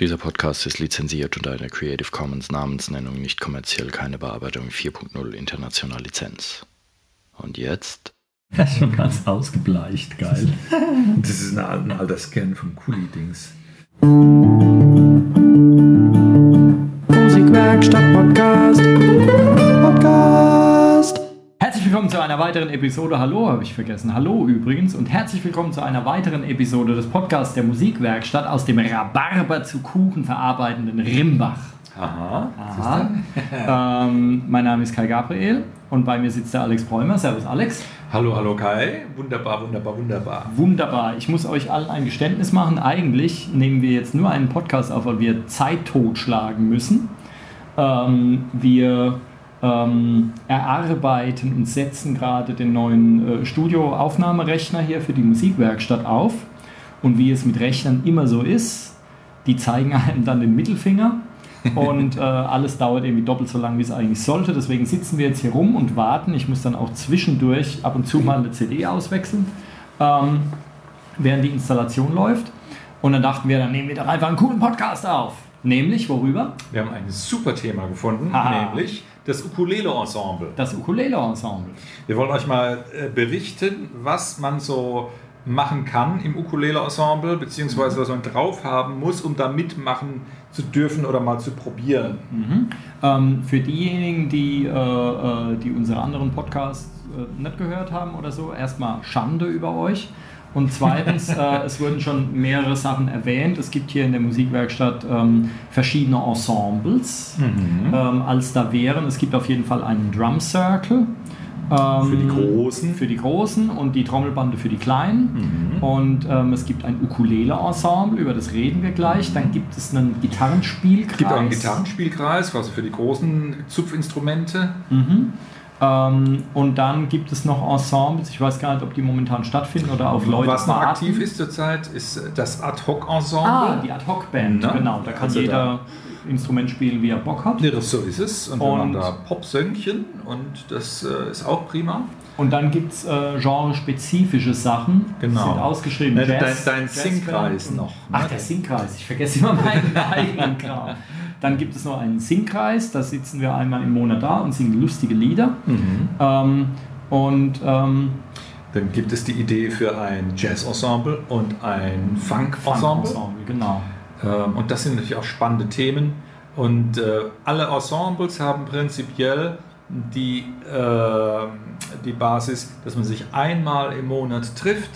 Dieser Podcast ist lizenziert unter einer Creative Commons Namensnennung nicht kommerziell keine Bearbeitung 4.0 international Lizenz. Und jetzt? Ja, schon ganz ausgebleicht, geil. Das ist ein, alter Scan vom Kuli-Dings. Musikwerkstatt Podcast. Willkommen zu einer weiteren Episode. Hallo, habe ich vergessen. Hallo übrigens. Und herzlich willkommen zu einer weiteren Episode des Podcasts der Musikwerkstatt aus dem Rhabarber zu Kuchen verarbeitenden Rimbach. Aha. Aha. ähm, mein Name ist Kai Gabriel und bei mir sitzt der Alex Bräumer. Servus, Alex. Hallo, hallo Kai. Wunderbar, wunderbar, wunderbar. Wunderbar. Ich muss euch allen ein Geständnis machen. Eigentlich nehmen wir jetzt nur einen Podcast auf, weil wir Zeit totschlagen müssen. Ähm, wir ähm, erarbeiten und setzen gerade den neuen äh, Studioaufnahmerechner hier für die Musikwerkstatt auf. Und wie es mit Rechnern immer so ist, die zeigen einem dann den Mittelfinger und äh, alles dauert irgendwie doppelt so lang, wie es eigentlich sollte. Deswegen sitzen wir jetzt hier rum und warten. Ich muss dann auch zwischendurch ab und zu mal eine CD auswechseln, ähm, während die Installation läuft. Und dann dachten wir, dann nehmen wir doch einfach einen coolen Podcast auf. Nämlich worüber? Wir haben ein super Thema gefunden, Aha. nämlich das Ukulele-Ensemble. Das Ukulele-Ensemble. Wir wollen euch mal äh, berichten, was man so machen kann im Ukulele-Ensemble, beziehungsweise was man drauf haben muss, um da mitmachen zu dürfen oder mal zu probieren. Mhm. Ähm, für diejenigen, die, äh, äh, die unsere anderen Podcasts äh, nicht gehört haben oder so, erstmal Schande über euch. Und zweitens, äh, es wurden schon mehrere Sachen erwähnt. Es gibt hier in der Musikwerkstatt ähm, verschiedene Ensembles, Mhm. ähm, als da wären. Es gibt auf jeden Fall einen Drum Circle. ähm, Für die Großen. Für die Großen und die Trommelbande für die Kleinen. Mhm. Und ähm, es gibt ein Ukulele-Ensemble, über das reden wir gleich. Dann gibt es einen Gitarrenspielkreis. Es gibt einen Gitarrenspielkreis, also für die großen Zupfinstrumente. Mhm. Ähm, und dann gibt es noch Ensembles, ich weiß gar nicht, ob die momentan stattfinden oder auf Leute Was noch aktiv ist zurzeit, ist das Ad-Hoc-Ensemble. Ah, die Ad-Hoc-Band, Na, genau. Da kann also jeder Instrument spielen, wie er Bock hat. Ja, so ist es. Und, wir Und- machen da Popsöngchen und das äh, ist auch prima. Und dann gibt es äh, genrespezifische Sachen. Genau. Sind ausgeschrieben. Dein- Jazz, dein- dein Jazzband Singkreis noch, Ach, ne? der Singkreis. Ich vergesse immer meinen eigenen Kram. Dann gibt es noch einen Singkreis. Da sitzen wir einmal im Monat da und singen lustige Lieder. Ähm, und ähm, Dann gibt es die Idee für ein Jazz-Ensemble und ein Funk-Ensemble. Funk-Ensemble, genau. Ähm, und das sind natürlich auch spannende Themen. Und äh, alle Ensembles haben prinzipiell die, äh, die Basis, dass man sich einmal im Monat trifft.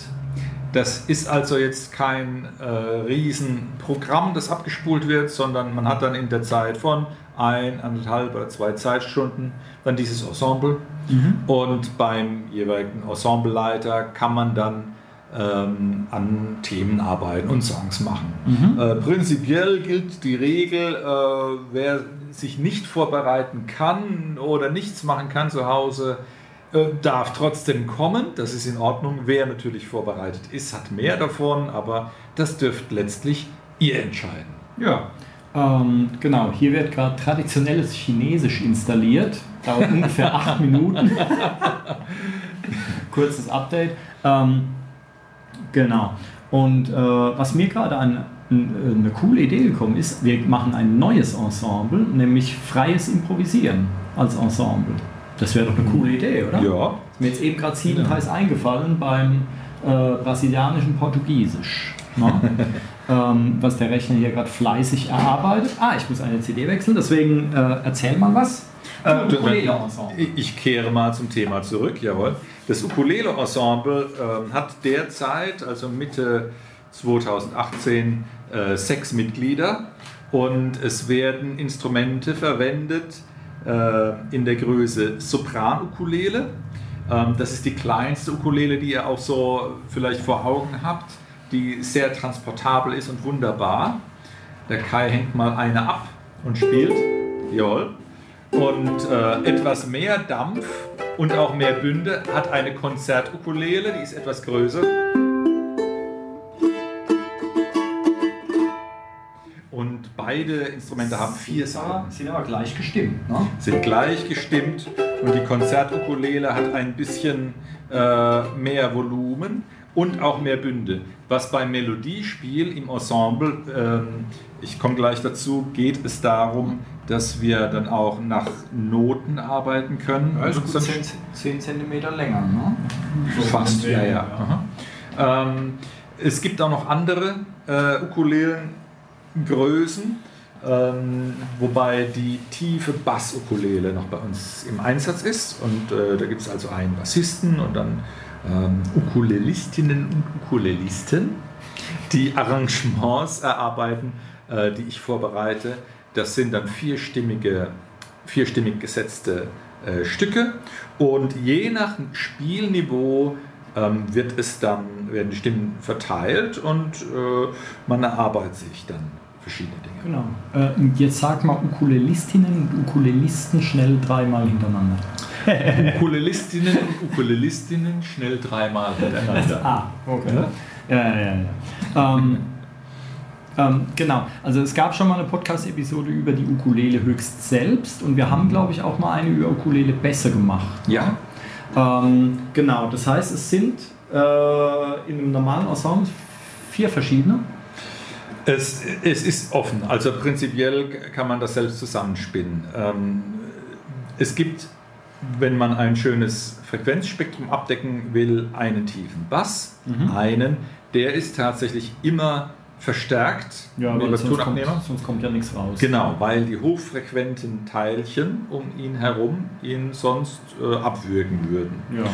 Das ist also jetzt kein äh, Riesenprogramm, das abgespult wird, sondern man hat dann in der Zeit von ein, anderthalb oder zwei Zeitstunden dann dieses Ensemble. Und beim jeweiligen Ensembleleiter kann man dann ähm, an Themen arbeiten und Songs machen. Äh, prinzipiell gilt die Regel, äh, wer sich nicht vorbereiten kann oder nichts machen kann zu Hause, äh, darf trotzdem kommen. Das ist in Ordnung. Wer natürlich vorbereitet ist, hat mehr davon, aber das dürft letztlich ihr entscheiden. Ja. Ähm, genau, hier wird gerade traditionelles Chinesisch installiert. Dauert ungefähr acht Minuten. Kurzes Update. Ähm, genau. Und äh, was mir gerade an äh, eine coole Idee gekommen ist, wir machen ein neues Ensemble, nämlich freies Improvisieren als Ensemble. Das wäre doch eine coole Idee, oder? Ja, Ist mir jetzt eben gerade siebenteils eingefallen beim äh, brasilianischen Portugiesisch. Ne? ähm, was der Rechner hier gerade fleißig erarbeitet. Ah, ich muss eine CD wechseln, deswegen äh, erzähl mal was. Äh, Ukulele-Ensemble. Ich- Ich kehre mal zum Thema zurück, jawohl. Das Ukulele-Ensemble ähm, hat derzeit, also Mitte 2018, äh, sechs Mitglieder und es werden Instrumente verwendet äh, in der Größe Sopran-Ukulele. Ähm, das ist die kleinste Ukulele, die ihr auch so vielleicht vor Augen habt, die sehr transportabel ist und wunderbar. Der Kai hängt mal eine ab und spielt. Jawohl. Und äh, etwas mehr Dampf und auch mehr Bünde hat eine Konzertukulele, die ist etwas größer. Beide Instrumente haben vier Saiten, Sind aber gleich gestimmt. Ne? sind gleich gestimmt und die Konzertukulele hat ein bisschen äh, mehr Volumen und auch mehr Bünde. Was beim Melodiespiel im Ensemble, ähm, ich komme gleich dazu, geht es darum, dass wir dann auch nach Noten arbeiten können. Ja, ist gut 10, 10 cm länger, ne? Fast, ja, ja. Ähm, es gibt auch noch andere äh, Ukulelengrößen, ähm, wobei die tiefe Bass-Ukulele noch bei uns im Einsatz ist. Und äh, da gibt es also einen Bassisten und dann ähm, Ukulelistinnen und Ukulelisten, die Arrangements erarbeiten, äh, die ich vorbereite. Das sind dann vierstimmige, vierstimmig gesetzte äh, Stücke und je nach Spielniveau ähm, wird es dann, werden die Stimmen verteilt und äh, man erarbeitet sich dann verschiedene Dinge. Genau. Äh, und jetzt sag mal Ukulelistinnen und Ukulelisten schnell dreimal hintereinander. Ukulelistinnen und Ukulelistinnen schnell dreimal hintereinander. ah, okay. Ja, ja, ja. ja. ähm, ähm, genau, also es gab schon mal eine Podcast-Episode über die Ukulele höchst selbst und wir haben, glaube ich, auch mal eine über Ukulele besser gemacht. Ja. Ähm, genau, das heißt, es sind äh, in einem normalen Ensemble vier verschiedene. Es, es ist offen, also prinzipiell kann man das selbst zusammenspinnen. Ähm, es gibt, wenn man ein schönes Frequenzspektrum abdecken will, einen tiefen Bass, mhm. einen, der ist tatsächlich immer verstärkt ja, weil sonst kommt, sonst kommt ja nichts raus. Genau, weil die hochfrequenten Teilchen um ihn herum ihn sonst äh, abwürgen würden. Ja.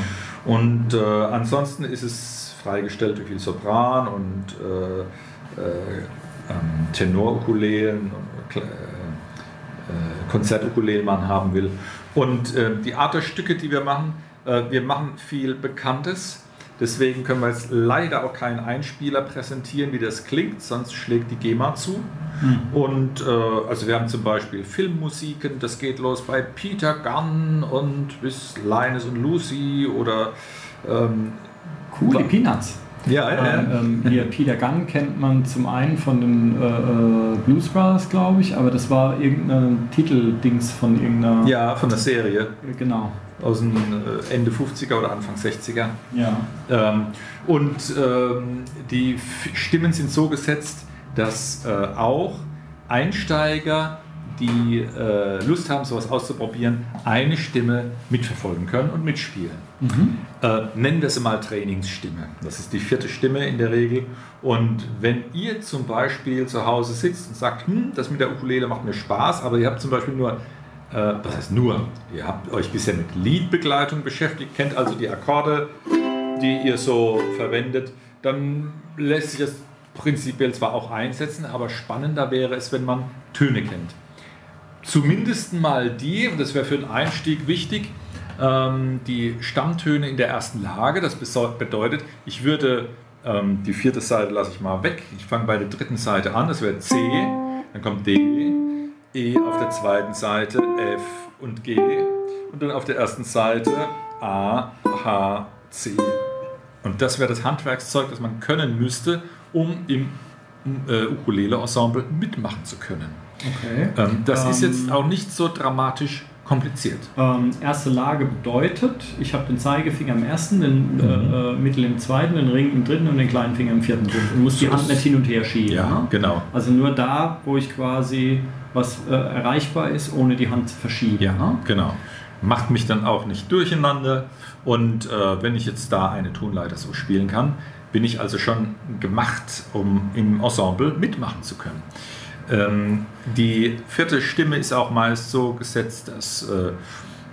Und äh, ansonsten ist es freigestellt, wie viel Sopran und äh, äh ähm, Tenorukulelen, äh, äh, Konzertukulelen man haben will. Und äh, die Art der Stücke, die wir machen, wir machen viel Bekanntes Deswegen können wir jetzt leider auch keinen Einspieler präsentieren, wie das klingt, sonst schlägt die GEMA zu. Mhm. Und äh, also wir haben zum Beispiel Filmmusiken, das geht los bei Peter Gunn und bis Linus und Lucy oder ähm, Coole Peanuts. Ja, ja, ja. Ähm, hier Peter Gunn kennt man zum einen von den äh, äh Blues Brothers, glaube ich, aber das war irgendein Titeldings von irgendeiner. Ja, von der Serie. Genau aus den äh, Ende 50er oder Anfang 60er. Ja. Ähm, und ähm, die Stimmen sind so gesetzt, dass äh, auch Einsteiger, die äh, Lust haben, sowas auszuprobieren, eine Stimme mitverfolgen können und mitspielen. Mhm. Äh, nennen wir sie mal Trainingsstimme. Das ist die vierte Stimme in der Regel. Und wenn ihr zum Beispiel zu Hause sitzt und sagt, hm, das mit der Ukulele macht mir Spaß, aber ihr habt zum Beispiel nur äh, das heißt nur, ihr habt euch bisher mit Liedbegleitung beschäftigt, kennt also die Akkorde, die ihr so verwendet, dann lässt sich das prinzipiell zwar auch einsetzen, aber spannender wäre es, wenn man Töne kennt. Zumindest mal die, und das wäre für den Einstieg wichtig, ähm, die Stammtöne in der ersten Lage. Das bedeutet, ich würde ähm, die vierte Seite lasse ich mal weg. Ich fange bei der dritten Seite an, das wäre C, dann kommt D, E auf der zweiten Seite, F und G und dann auf der ersten Seite A, H, C. Und das wäre das Handwerkszeug, das man können müsste, um im äh, Ukulele-Ensemble mitmachen zu können. Okay. Ähm, das ähm, ist jetzt auch nicht so dramatisch kompliziert. Ähm, erste Lage bedeutet, ich habe den Zeigefinger im ersten, den mhm. äh, äh Mittel im zweiten, den Ring im dritten und den kleinen Finger im vierten und muss die Hand nicht hin und her schieben. Ja, ne? genau. Also nur da, wo ich quasi was äh, erreichbar ist, ohne die Hand zu verschieben. Ja, ne? genau. Macht mich dann auch nicht durcheinander. Und äh, wenn ich jetzt da eine Tonleiter so spielen kann, bin ich also schon gemacht, um im Ensemble mitmachen zu können. Ähm, die vierte Stimme ist auch meist so gesetzt, dass äh,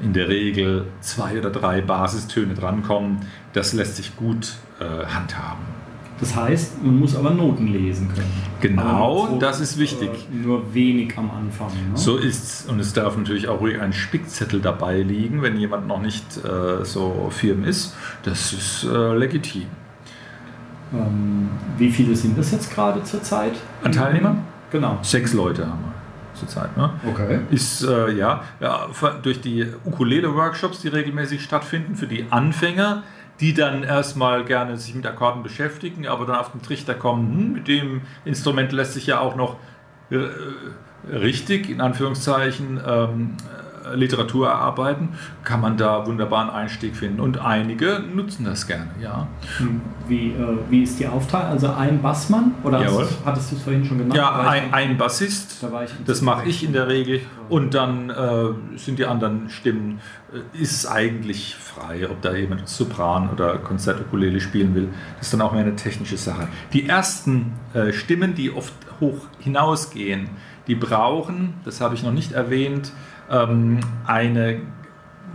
in der Regel zwei oder drei Basistöne drankommen. Das lässt sich gut äh, handhaben. Das heißt, man muss aber Noten lesen können. Genau, so, das ist wichtig. Äh, nur wenig am Anfang. Ne? So ist es. Und es darf natürlich auch ruhig ein Spickzettel dabei liegen, wenn jemand noch nicht äh, so firm ist. Das ist äh, legitim. Ähm, wie viele sind das jetzt gerade zurzeit? An Teilnehmern? Genau. Sechs Leute haben wir zurzeit. Ne? Okay. Ist äh, ja, ja durch die Ukulele-Workshops, die regelmäßig stattfinden, für die Anfänger die dann erstmal gerne sich mit Akkorden beschäftigen, aber dann auf den Trichter kommen, hm, mit dem Instrument lässt sich ja auch noch äh, richtig, in Anführungszeichen, ähm, Literatur erarbeiten, kann man da wunderbar einen Einstieg finden. Und einige nutzen das gerne, ja. Hm, wie, äh, wie ist die Aufteilung? Also ein Bassmann? Oder Jawohl. hattest du es vorhin schon gemacht? Ja, ein, ein Bassist, da das mache ich in der Regel. Und dann äh, sind die anderen Stimmen, äh, ist es eigentlich frei, ob da jemand Sopran oder Konzertukulele spielen will. Das ist dann auch mehr eine technische Sache. Die ersten äh, Stimmen, die oft hoch hinausgehen, die brauchen, das habe ich noch nicht erwähnt, ähm, eine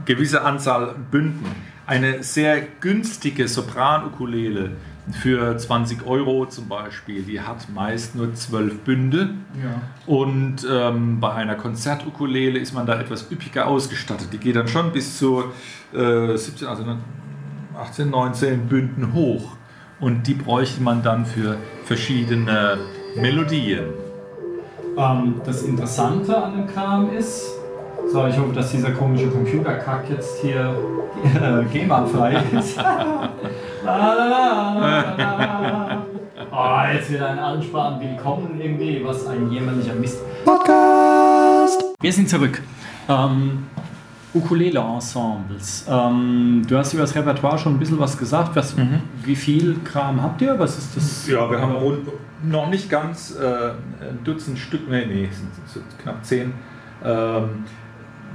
gewisse Anzahl Bünden. Eine sehr günstige Sopran-Ukulele für 20 Euro zum Beispiel, die hat meist nur 12 Bünde. Ja. Und ähm, bei einer Konzertukulele ist man da etwas üppiger ausgestattet. Die geht dann schon bis zu äh, 17, also 18, 19 Bünden hoch. Und die bräuchte man dann für verschiedene Melodien. Ähm, das Interessante an dem Kram ist, so, ich hoffe, dass dieser komische Computerkack jetzt hier äh, GEMA-frei ist. Oh, jetzt wieder eine Ansprache willkommen irgendwie, was ein jämmerlicher Mist. Podcast! Wir sind zurück. Ähm, Ukulele-Ensembles. Ähm, du hast über das Repertoire schon ein bisschen was gesagt. Was, Wie viel Kram habt ihr? Was ist das? Ja, wir haben rund, noch nicht ganz äh, ein Dutzend Stück, nee, nee, es sind so knapp zehn. Ähm,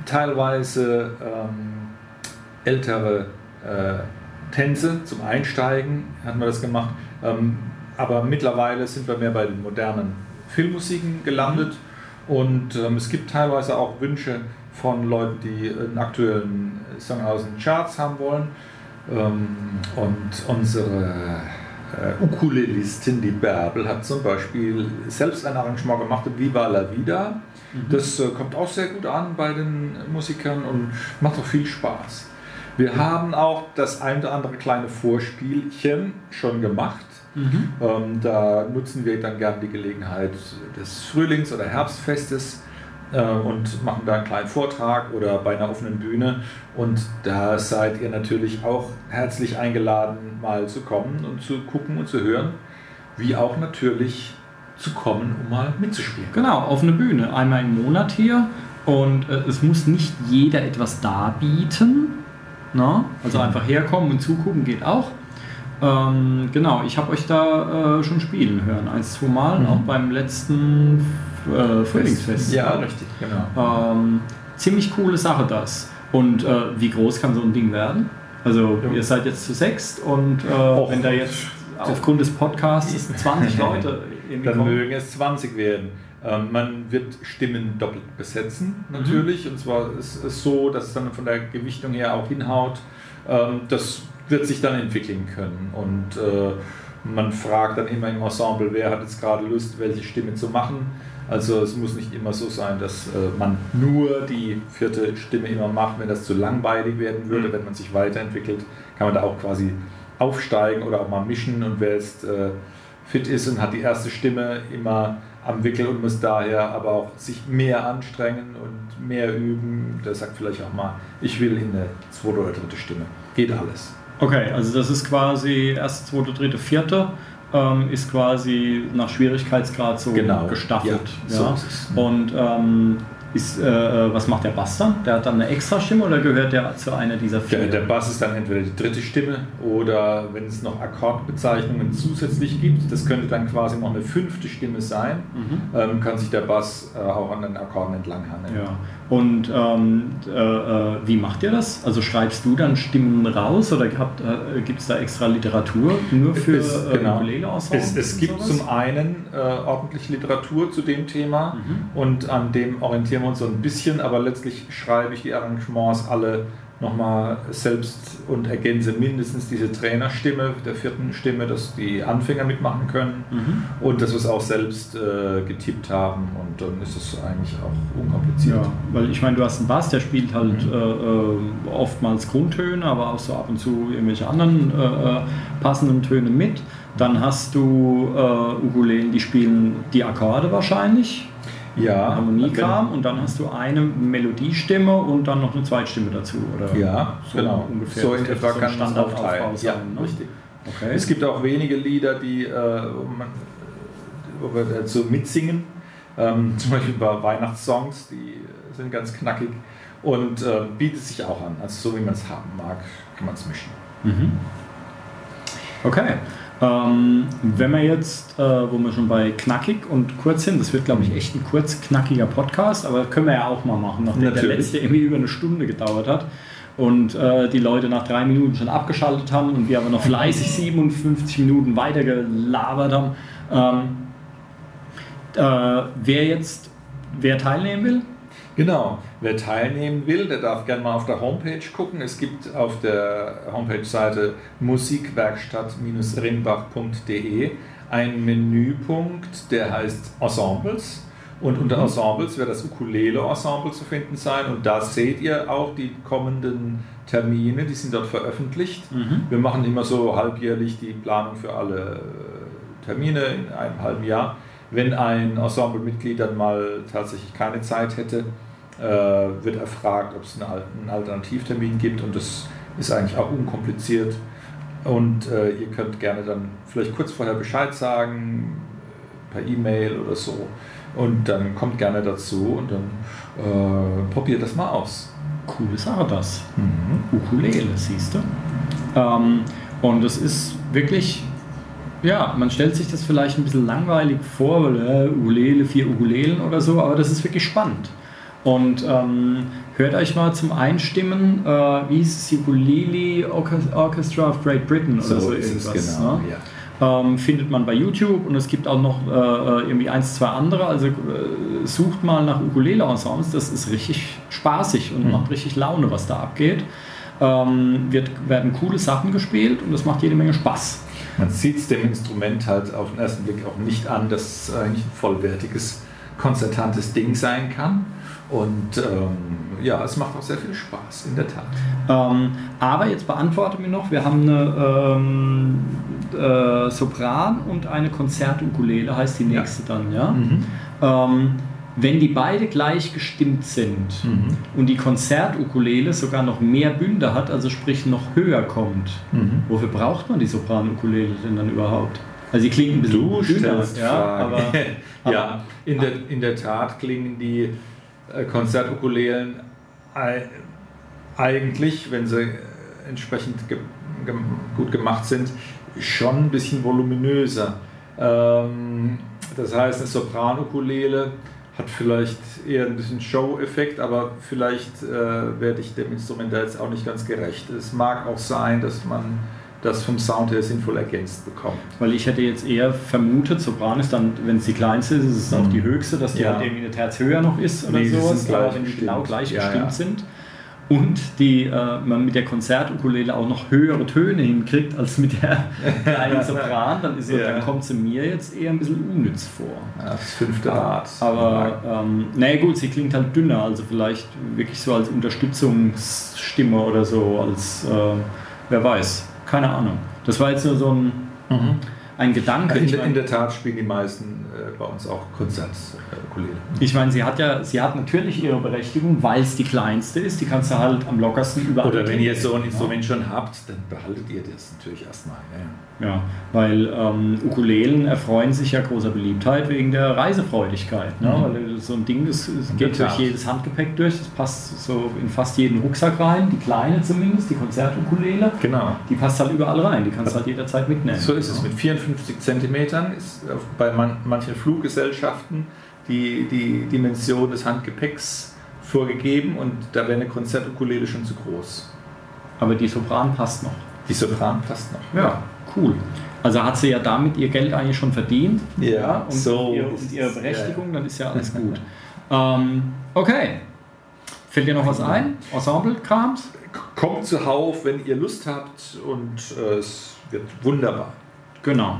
teilweise ähm, ältere äh, Tänze zum Einsteigen hatten wir das gemacht. Ähm, aber mittlerweile sind wir mehr bei den modernen Filmmusiken gelandet. Und ähm, es gibt teilweise auch Wünsche von Leuten, die einen aktuellen Song aus den Charts haben wollen. Ähm, und unsere äh, Ukulelistin, die Bärbel, hat zum Beispiel selbst ein Arrangement gemacht, Viva la Vida. Das äh, kommt auch sehr gut an bei den Musikern und macht auch viel Spaß. Wir haben auch das ein oder andere kleine Vorspielchen schon gemacht. Mhm. Ähm, da nutzen wir dann gern die Gelegenheit des Frühlings- oder Herbstfestes und machen da einen kleinen Vortrag oder bei einer offenen Bühne. Und da seid ihr natürlich auch herzlich eingeladen, mal zu kommen und zu gucken und zu hören, wie auch natürlich zu kommen, um mal mitzuspielen. Genau, auf eine Bühne. Einmal im Monat hier. Und äh, es muss nicht jeder etwas darbieten. Na? Also einfach herkommen und zugucken geht auch. Ähm, genau, ich habe euch da äh, schon spielen hören. Eins, zwei Mal, Mhm. auch beim letzten äh, Frühlingsfest. Ja, richtig, genau. Ähm, ziemlich coole Sache das. Und äh, wie groß kann so ein Ding werden? Also Ja. ihr seid jetzt zu sechst und äh, wenn da jetzt aufgrund des Podcasts 20 Leute Dann mögen es 20 werden. Ähm, man wird Stimmen doppelt besetzen, natürlich. Und zwar ist es so, dass es dann von der Gewichtung her auch hinhaut. Ähm, das wird sich dann entwickeln können. Und äh, man fragt dann immer im Ensemble, wer hat jetzt gerade Lust, welche Stimme zu machen. Also es muss nicht immer so sein, dass äh, man nur die vierte Stimme immer macht. Wenn das zu langweilig werden würde, wenn man sich weiterentwickelt, kann man da auch quasi aufsteigen oder auch mal mischen. Und wer jetzt äh, fit ist und hat die erste Stimme immer am Wickel und muss daher aber auch sich mehr anstrengen und mehr üben, der sagt vielleicht auch mal, ich will in eine zweite oder dritte Stimme. Geht alles. Okay, also das ist quasi erste, zweite, dritte, vierte. Ähm, ist quasi nach Schwierigkeitsgrad so Genau, gestaffelt. ja, so ist es. Und ähm, ist, äh, was macht der Bass dann? Der hat dann eine extra Stimme oder gehört der zu einer dieser vier? Der, der Bass ist dann entweder die dritte Stimme oder wenn es noch Akkordbezeichnungen zusätzlich gibt, das könnte dann quasi noch eine fünfte Stimme sein, Mhm. ähm, kann sich der Bass äh, auch an den Akkorden entlanghangeln. Ja. Und ähm, äh, äh, wie macht ihr das? Also schreibst du dann Stimmen raus oder äh, gibt es da extra Literatur nur für Es- äh, genau. Es, es gibt sowas? zum einen äh, ordentlich Literatur zu dem Thema Mhm. und an dem orientieren wir uns so ein bisschen, aber letztlich schreibe ich die Arrangements alle nochmal selbst und ergänze mindestens diese Trainerstimme der vierten Stimme, dass die Anfänger mitmachen können Mhm. und dass wir es auch selbst äh, getippt haben und dann ist es eigentlich auch unkompliziert. Ja, weil ich meine, du hast einen Bass, der spielt halt Mhm. äh, äh, oftmals Grundtöne, aber auch so ab und zu irgendwelche anderen äh, äh, passenden Töne mit. Dann hast du äh, Ukulelen, die spielen die Akkorde wahrscheinlich, Ja, Harmoniekram, und dann hast du eine Melodiestimme und dann noch eine Zweitstimme dazu, oder? Ja, so genau. ungefähr. So in etwa dürfte kann man es aufteilen. Ja, sein, ne? richtig. Okay. Es gibt auch wenige Lieder, die äh, dazu mitsingen. Ähm, zum Beispiel bei Weihnachtssongs, die sind ganz knackig. und äh, bietet sich auch an. Also so wie man es haben mag, kann man es mischen. Mhm. Okay. Ähm, wenn wir jetzt, äh, wo wir schon bei knackig und kurz sind, das wird glaube ich echt ein kurz knackiger Podcast, aber können wir ja auch mal machen, nachdem Natürlich. der letzte irgendwie über eine Stunde gedauert hat und äh, die Leute nach drei Minuten schon abgeschaltet haben und wir aber noch fleißig 57 Minuten weiter gelabert haben. Ähm, äh, wer jetzt, wer teilnehmen will, Genau. Wer teilnehmen will, der darf gerne mal auf der Homepage gucken. Es gibt auf der Homepage-Seite musikwerkstatt-rimbach.de einen Menüpunkt, der heißt Ensembles. Und unter Ensembles wird das Ukulele-Ensemble zu finden sein. Und da seht ihr auch die kommenden Termine, die sind dort veröffentlicht. Wir machen immer so halbjährlich die Planung für alle äh, Termine in einem halben Jahr. Wenn ein Ensemblemitglied dann mal tatsächlich keine Zeit hätte, wird erfragt, ob es einen Al- einen Alternativtermin gibt und das ist eigentlich auch unkompliziert. Und äh, ihr könnt gerne dann vielleicht kurz vorher Bescheid sagen, äh, per E-Mail oder so. Und dann kommt gerne dazu und dann äh, probiert das mal aus. coole Sache das. Ukulele, siehst du. Ähm, und es ist wirklich, ja, man stellt sich das vielleicht ein bisschen langweilig vor, weil äh, Ukulele, vier Ukulelen oder so, aber das ist wirklich spannend. Und ähm, hört euch mal zum Einstimmen, äh, wie hieß es, Ukulele Orchest- Orchestra of Great Britain oder so, irgendwas. ne? Ja. Ähm, findet man bei YouTube und es gibt auch noch äh, irgendwie eins, zwei andere. Also äh, sucht mal nach Ukulele-Ensembles, das ist richtig spaßig und Mhm. macht richtig Laune, was da abgeht. Ähm, wird, werden coole Sachen gespielt und das macht jede Menge Spaß. Man sieht es dem Instrument halt auf den ersten Blick auch nicht an, dass es eigentlich ein vollwertiges, konzertantes Ding sein kann. Und ähm, ja, es macht auch sehr viel Spaß, in der Tat. Ähm, aber jetzt beantworte mir noch, wir haben eine ähm, äh, Sopran und eine Konzertukulele, heißt die nächste dann, ja? Mhm. Ähm, wenn die beide gleich gestimmt sind Mhm. und die Konzertukulele sogar noch mehr Bünde hat, also sprich noch höher kommt, Mhm. wofür braucht man die Sopranukulele denn dann überhaupt? Also sie klingt ein bisschen Du dünner, ja, Fragen. aber, ja, aber- in der, in der Tat klingen die Konzertukulelen ei- eigentlich, wenn sie äh, entsprechend ge ge gut gemacht sind, schon ein bisschen voluminöser. Ähm, das heißt, eine Sopranukulele hat vielleicht eher ein bisschen Show-Effekt, aber vielleicht äh, werde ich dem Instrument da jetzt auch nicht ganz gerecht. Es mag auch sein, dass man das vom Sound her sinnvoll ergänzt bekommt. Weil ich hätte jetzt eher vermutet, Sopran ist dann, wenn es die kleinste ist, ist es auch Mhm. die höchste, dass die Ja. halt irgendwie eine Terz höher noch ist oder Nee, sowas. Aber wenn die genau gleich Ja, gestimmt ja. sind und die, äh, man mit der Konzertukulele auch noch höhere Töne hinkriegt als mit der kleinen Sopran, dann, ist Ja. dann kommt sie mir jetzt eher ein bisschen unnütz vor. Ja, das fünfte Rad. Aber ähm, naja gut, sie klingt halt dünner, also vielleicht wirklich so als Unterstützungsstimme oder so, als äh, wer weiß, keine Ahnung. Das war jetzt nur so ein, Mhm ein Gedanke. In, meine, in, der Tat spielen die meisten äh, bei uns auch Kurzsatzkulele. Ich meine, sie hat ja, sie hat natürlich ihre Berechtigung, weil es die kleinste ist. Die kannst du halt am lockersten überall. Oder wenn ihr so ein Instrument ja. schon habt, dann behaltet ihr das natürlich erstmal. Ja, ja weil ähm, Ukulelen erfreuen sich ja großer Beliebtheit wegen der Reisefreudigkeit. Ne? Mhm. Weil so ein Ding, das, das geht durch jedes Handgepäck durch, das passt so in fast jeden Rucksack rein, die kleine zumindest, die Konzertukulele. Genau. Die passt halt überall rein, die kannst du also halt jederzeit mitnehmen. So ist es mit 44 50 Zentimetern ist bei man, manchen Fluggesellschaften die, die Dimension des Handgepäcks vorgegeben und da wäre eine Konzertukulele schon zu groß. Aber die Sopran passt noch. Die Sopran passt noch. Ja, cool. Also hat sie ja damit ihr Geld eigentlich schon verdient. Ja, und, so ihr, und ihre Berechtigung, ja. dann ist ja alles gut. ähm, okay. Fällt dir noch was ein? Ensemble-Krams? Kommt zuhauf, wenn ihr Lust habt und äh, es wird wunderbar. Genau.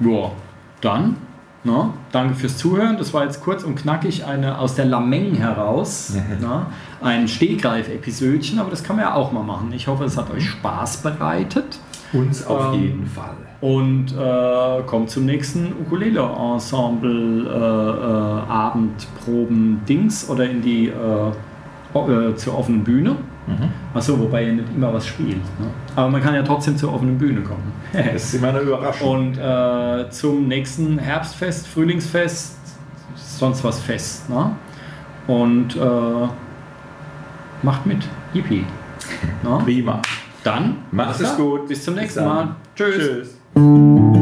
Ja, dann, ne, danke fürs Zuhören. Das war jetzt kurz und knackig eine aus der Lameng heraus. ne, ein Stehgreif-Episödchen, aber das kann man ja auch mal machen. Ich hoffe, es hat euch Spaß bereitet. Uns auf Ähm, jeden Fall. Und äh, kommt zum nächsten Ukulele-Ensemble-Abendproben-Dings oder in die äh, äh, zur offenen Bühne. Achso, wobei ihr nicht immer was spielt. Ne? Aber man kann ja trotzdem zur offenen Bühne kommen. Das ist immer eine Überraschung. Und äh, zum nächsten Herbstfest, Frühlingsfest, sonst was Fest. Ne? Und äh, macht mit. Yippie. No? Prima. Dann, Macht es gut. Bis zum Bis nächsten dann. Mal. Tschüss. Tschüss.